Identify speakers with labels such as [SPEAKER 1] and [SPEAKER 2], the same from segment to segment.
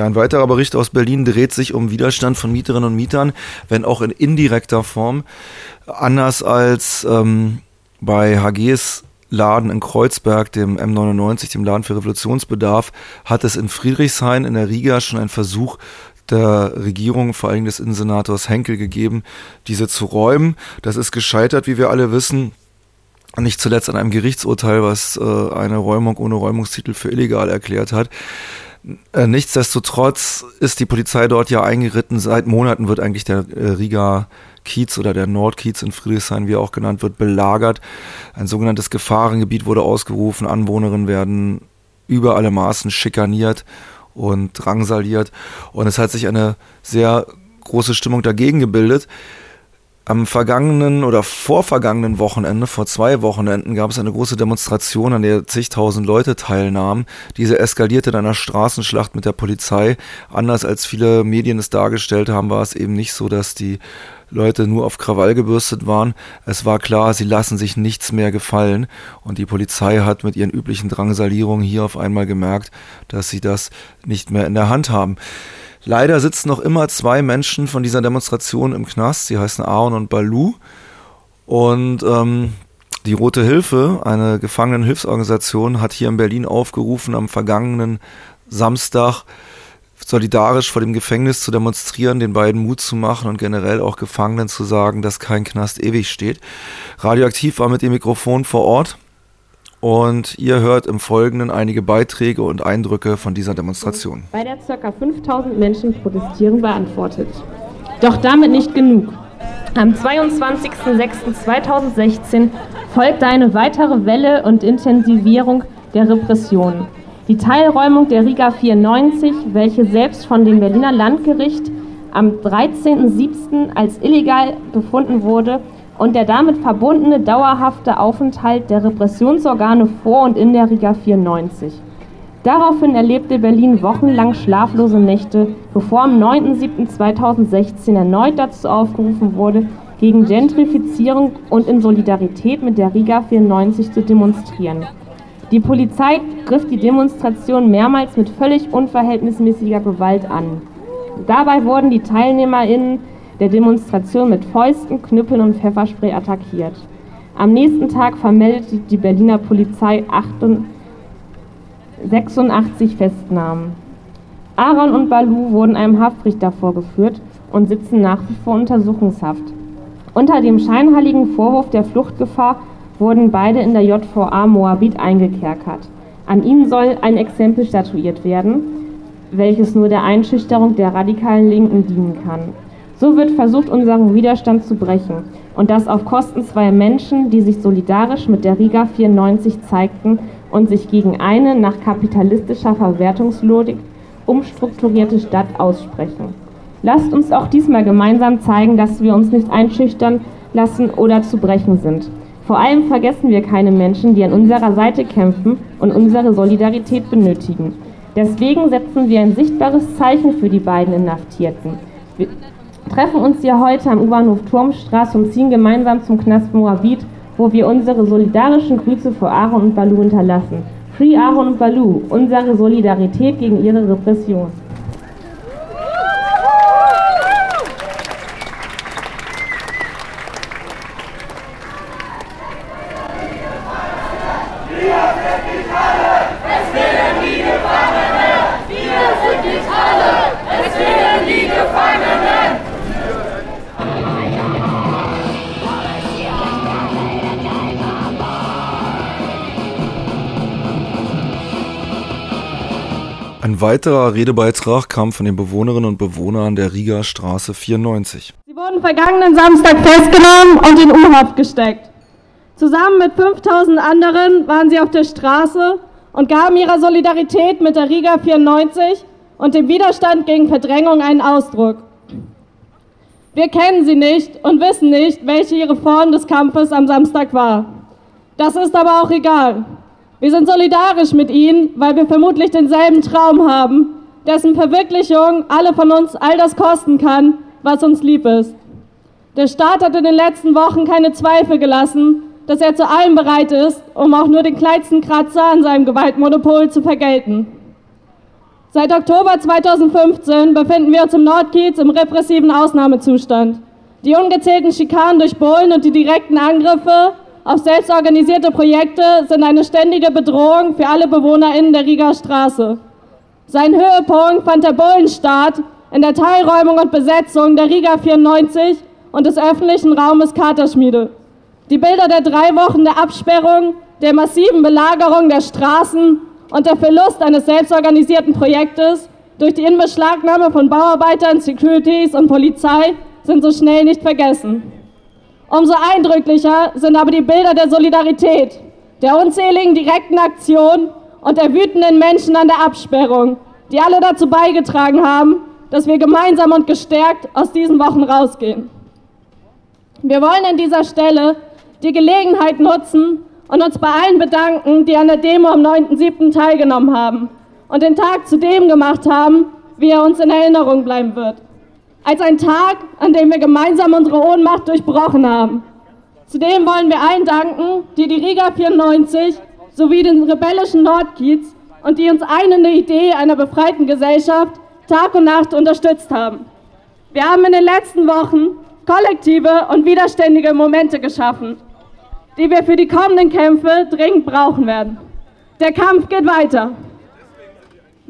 [SPEAKER 1] Ja, ein weiterer Bericht aus Berlin dreht sich um Widerstand von Mieterinnen und Mietern, wenn auch in indirekter Form. Anders als ähm, bei HGs Laden in Kreuzberg, dem M99, dem Laden für Revolutionsbedarf, hat es in Friedrichshain in der Riga schon einen Versuch der Regierung, vor allem des Innensenators Henkel, gegeben, diese zu räumen. Das ist gescheitert, wie wir alle wissen. Nicht zuletzt an einem Gerichtsurteil, was äh, eine Räumung ohne Räumungstitel für illegal erklärt hat. Äh, nichtsdestotrotz ist die Polizei dort ja eingeritten. Seit Monaten wird eigentlich der äh, Riga Kiez oder der Nordkiez in Friedrichshain, wie er auch genannt wird, belagert. Ein sogenanntes Gefahrengebiet wurde ausgerufen. Anwohnerinnen werden über alle Maßen schikaniert und drangsaliert. Und es hat sich eine sehr große Stimmung dagegen gebildet. Am vergangenen oder vorvergangenen Wochenende, vor zwei Wochenenden, gab es eine große Demonstration, an der zigtausend Leute teilnahmen. Diese eskalierte dann einer Straßenschlacht mit der Polizei. Anders als viele Medien es dargestellt haben, war es eben nicht so, dass die Leute nur auf Krawall gebürstet waren. Es war klar, sie lassen sich nichts mehr gefallen. Und die Polizei hat mit ihren üblichen Drangsalierungen hier auf einmal gemerkt, dass sie das nicht mehr in der Hand haben. Leider sitzen noch immer zwei Menschen von dieser Demonstration im Knast. Sie heißen Aaron und Balu. Und ähm, die Rote Hilfe, eine Gefangenenhilfsorganisation, hat hier in Berlin aufgerufen, am vergangenen Samstag solidarisch vor dem Gefängnis zu demonstrieren, den beiden Mut zu machen und generell auch Gefangenen zu sagen, dass kein Knast ewig steht. Radioaktiv war mit dem Mikrofon vor Ort und ihr hört im Folgenden einige Beiträge und Eindrücke von dieser Demonstration.
[SPEAKER 2] Bei der ca. 5000 Menschen protestieren beantwortet. Doch damit nicht genug. Am 22.06.2016 folgte eine weitere Welle und Intensivierung der Repressionen. Die Teilräumung der Riga 94, welche selbst von dem Berliner Landgericht am 13.07. als illegal befunden wurde, und der damit verbundene dauerhafte Aufenthalt der Repressionsorgane vor und in der Riga 94. Daraufhin erlebte Berlin wochenlang schlaflose Nächte, bevor am 9.07.2016 erneut dazu aufgerufen wurde, gegen Gentrifizierung und in Solidarität mit der Riga 94 zu demonstrieren. Die Polizei griff die Demonstration mehrmals mit völlig unverhältnismäßiger Gewalt an. Dabei wurden die TeilnehmerInnen der Demonstration mit Fäusten, Knüppeln und Pfefferspray attackiert. Am nächsten Tag vermeldete die Berliner Polizei 86 Festnahmen. Aaron und Balu wurden einem Haftrichter vorgeführt und sitzen nach wie vor Untersuchungshaft. Unter dem scheinheiligen Vorwurf der Fluchtgefahr wurden beide in der JVA Moabit eingekerkert. An ihnen soll ein Exempel statuiert werden, welches nur der Einschüchterung der radikalen Linken dienen kann. So wird versucht, unseren Widerstand zu brechen. Und das auf Kosten zweier Menschen, die sich solidarisch mit der Riga 94 zeigten und sich gegen eine nach kapitalistischer Verwertungslogik umstrukturierte Stadt aussprechen. Lasst uns auch diesmal gemeinsam zeigen, dass wir uns nicht einschüchtern lassen oder zu brechen sind. Vor allem vergessen wir keine Menschen, die an unserer Seite kämpfen und unsere Solidarität benötigen. Deswegen setzen wir ein sichtbares Zeichen für die beiden Inhaftierten. Wir treffen uns hier heute am U-Bahnhof Turmstraße und ziehen gemeinsam zum Knast Moabit, wo wir unsere solidarischen Grüße für Aaron und Balu hinterlassen. Free Aaron und Balu, unsere Solidarität gegen ihre Repression.
[SPEAKER 1] Ein weiterer Redebeitrag kam von den Bewohnerinnen und Bewohnern der Riga Straße 94.
[SPEAKER 2] Sie wurden vergangenen Samstag festgenommen und in U-Haft gesteckt. Zusammen mit 5000 anderen waren sie auf der Straße und gaben ihrer Solidarität mit der Riga 94 und dem Widerstand gegen Verdrängung einen Ausdruck. Wir kennen sie nicht und wissen nicht, welche ihre Form des Kampfes am Samstag war. Das ist aber auch egal. Wir sind solidarisch mit ihnen, weil wir vermutlich denselben Traum haben, dessen Verwirklichung alle von uns all das kosten kann, was uns lieb ist. Der Staat hat in den letzten Wochen keine Zweifel gelassen, dass er zu allem bereit ist, um auch nur den kleinsten Kratzer an seinem Gewaltmonopol zu vergelten.
[SPEAKER 3] Seit Oktober 2015 befinden wir uns im Nordkiez im repressiven Ausnahmezustand. Die ungezählten Schikanen durch Bullen und die direkten Angriffe auf selbstorganisierte Projekte sind eine ständige Bedrohung für alle BewohnerInnen der Riga Straße. Sein Höhepunkt fand der Bullenstart in der Teilräumung und Besetzung der Riga 94 und des öffentlichen Raumes Katerschmiede. Die Bilder der drei Wochen der Absperrung, der massiven Belagerung der Straßen und der Verlust eines selbstorganisierten Projektes durch die Inbeschlagnahme von Bauarbeitern, Securities und Polizei sind so schnell nicht vergessen. Umso eindrücklicher sind aber die Bilder der Solidarität, der unzähligen direkten Aktionen und der wütenden Menschen an der Absperrung, die alle dazu beigetragen haben, dass wir gemeinsam und gestärkt aus diesen Wochen rausgehen. Wir wollen an dieser Stelle die Gelegenheit nutzen und uns bei allen bedanken, die an der Demo am 9.7. teilgenommen haben und den Tag zu dem gemacht haben, wie er uns in Erinnerung bleiben wird. Als ein Tag, an dem wir gemeinsam unsere Ohnmacht durchbrochen haben. Zudem wollen wir allen danken, die die Riga 94 sowie den rebellischen Nordkiez und die uns einende Idee einer befreiten Gesellschaft Tag und Nacht unterstützt haben. Wir haben in den letzten Wochen kollektive und widerständige Momente geschaffen, die wir für die kommenden Kämpfe dringend brauchen werden. Der Kampf geht weiter.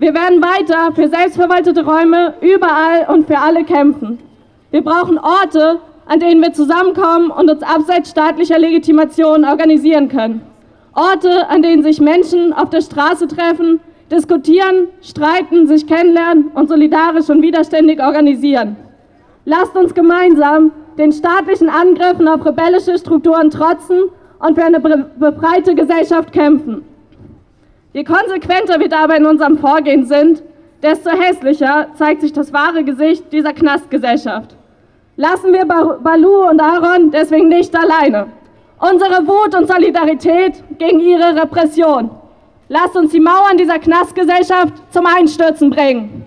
[SPEAKER 3] Wir werden weiter für selbstverwaltete Räume überall und für alle kämpfen. Wir brauchen Orte, an denen wir zusammenkommen und uns abseits staatlicher Legitimation organisieren können. Orte, an denen sich Menschen auf der Straße treffen, diskutieren, streiten, sich kennenlernen und solidarisch und widerständig organisieren. Lasst uns gemeinsam den staatlichen Angriffen auf rebellische Strukturen trotzen und für eine befreite Gesellschaft kämpfen. Je konsequenter wir dabei in unserem Vorgehen sind, desto hässlicher zeigt sich das wahre Gesicht dieser Knastgesellschaft. Lassen wir Balu und Aaron deswegen nicht alleine. Unsere Wut und Solidarität gegen ihre Repression. Lasst uns die Mauern dieser Knastgesellschaft zum Einstürzen bringen.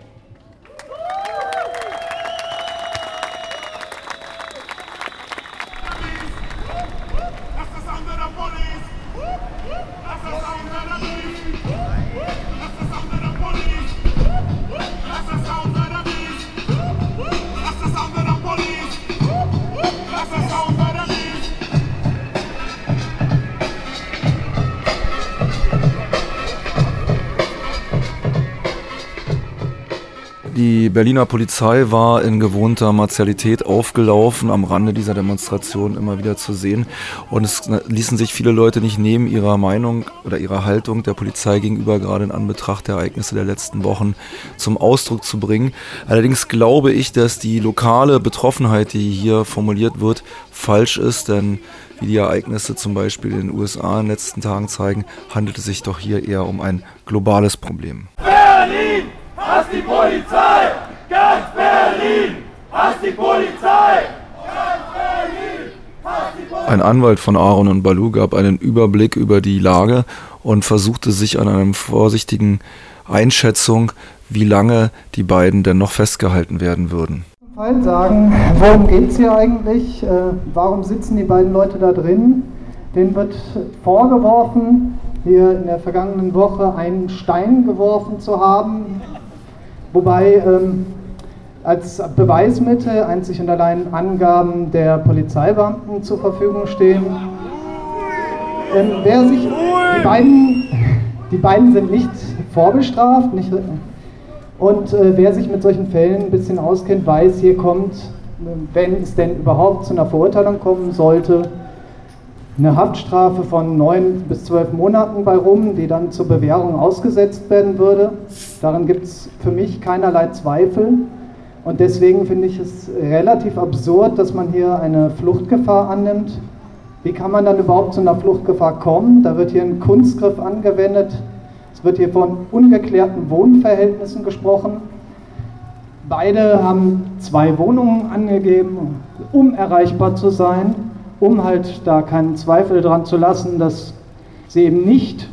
[SPEAKER 1] Die Berliner Polizei war in gewohnter Martialität aufgelaufen, am Rande dieser Demonstration immer wieder zu sehen. Und es ließen sich viele Leute nicht nehmen, ihrer Meinung oder ihrer Haltung der Polizei gegenüber, gerade in Anbetracht der Ereignisse der letzten Wochen, zum Ausdruck zu bringen. Allerdings glaube ich, dass die lokale Betroffenheit, die hier formuliert wird, falsch ist, denn wie die Ereignisse zum Beispiel in den USA in den letzten Tagen zeigen, handelt es sich doch hier eher um ein globales Problem.
[SPEAKER 4] Berlin! Hass die Polizei! Ganz Berlin! Hass die Polizei!
[SPEAKER 1] Ein Anwalt von Aaron und Balu gab einen Überblick über die Lage und versuchte sich an einer vorsichtigen Einschätzung, wie lange die beiden denn noch festgehalten werden würden.
[SPEAKER 5] Fall sagen, worum geht es hier eigentlich? Äh, warum sitzen die beiden Leute da drin? Denen wird vorgeworfen, hier in der vergangenen Woche einen Stein geworfen zu haben, wobei ähm, als Beweismittel einzig und allein Angaben der Polizeibeamten zur Verfügung stehen. Ähm, wer sich, die, beiden, die beiden sind nicht vorbestraft, nicht, und äh, wer sich mit solchen Fällen ein bisschen auskennt, weiß, hier kommt, wenn es denn überhaupt zu einer Verurteilung kommen sollte, eine Haftstrafe von neun bis zwölf Monaten bei rum, die dann zur Bewährung ausgesetzt werden würde. Daran gibt es für mich keinerlei Zweifel. Und deswegen finde ich es relativ absurd, dass man hier eine Fluchtgefahr annimmt. Wie kann man dann überhaupt zu einer Fluchtgefahr kommen? Da wird hier ein Kunstgriff angewendet. Es wird hier von ungeklärten Wohnverhältnissen gesprochen. Beide haben zwei Wohnungen angegeben, um erreichbar zu sein um halt da keinen Zweifel dran zu lassen, dass sie eben nicht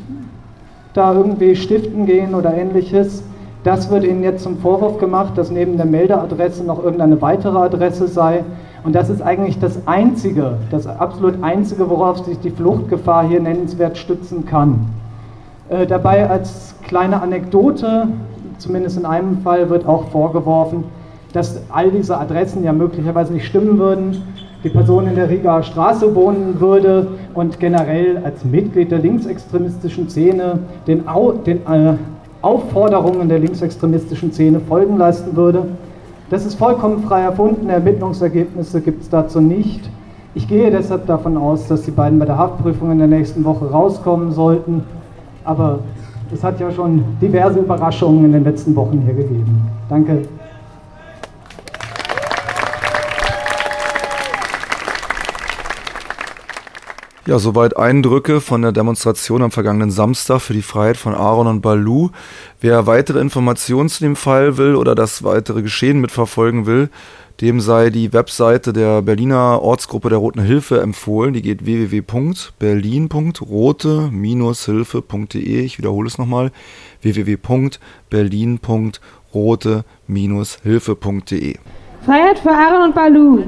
[SPEAKER 5] da irgendwie stiften gehen oder ähnliches. Das wird ihnen jetzt zum Vorwurf gemacht, dass neben der Meldeadresse noch irgendeine weitere Adresse sei. Und das ist eigentlich das Einzige, das absolut Einzige, worauf sich die Fluchtgefahr hier nennenswert stützen kann. Äh, dabei als kleine Anekdote zumindest in einem Fall wird auch vorgeworfen, dass all diese Adressen ja möglicherweise nicht stimmen würden, die Person in der Rigaer Straße wohnen würde und generell als Mitglied der linksextremistischen Szene den, Au den äh, Aufforderungen der linksextremistischen Szene folgen leisten würde. Das ist vollkommen frei erfunden, Ermittlungsergebnisse gibt es dazu nicht. Ich gehe deshalb davon aus, dass die beiden bei der Haftprüfung in der nächsten Woche rauskommen sollten. Aber es hat ja schon diverse Überraschungen in den letzten Wochen hier gegeben. Danke.
[SPEAKER 1] Ja, soweit Eindrücke von der Demonstration am vergangenen Samstag für die Freiheit von Aaron und Balu. Wer weitere Informationen zu dem Fall will oder das weitere Geschehen mitverfolgen will, dem sei die Webseite der Berliner Ortsgruppe der Roten Hilfe empfohlen. Die geht www.berlin.rote-hilfe.de. Ich wiederhole es nochmal. www.berlin.rote-hilfe.de.
[SPEAKER 2] Freiheit für Aaron und Balu.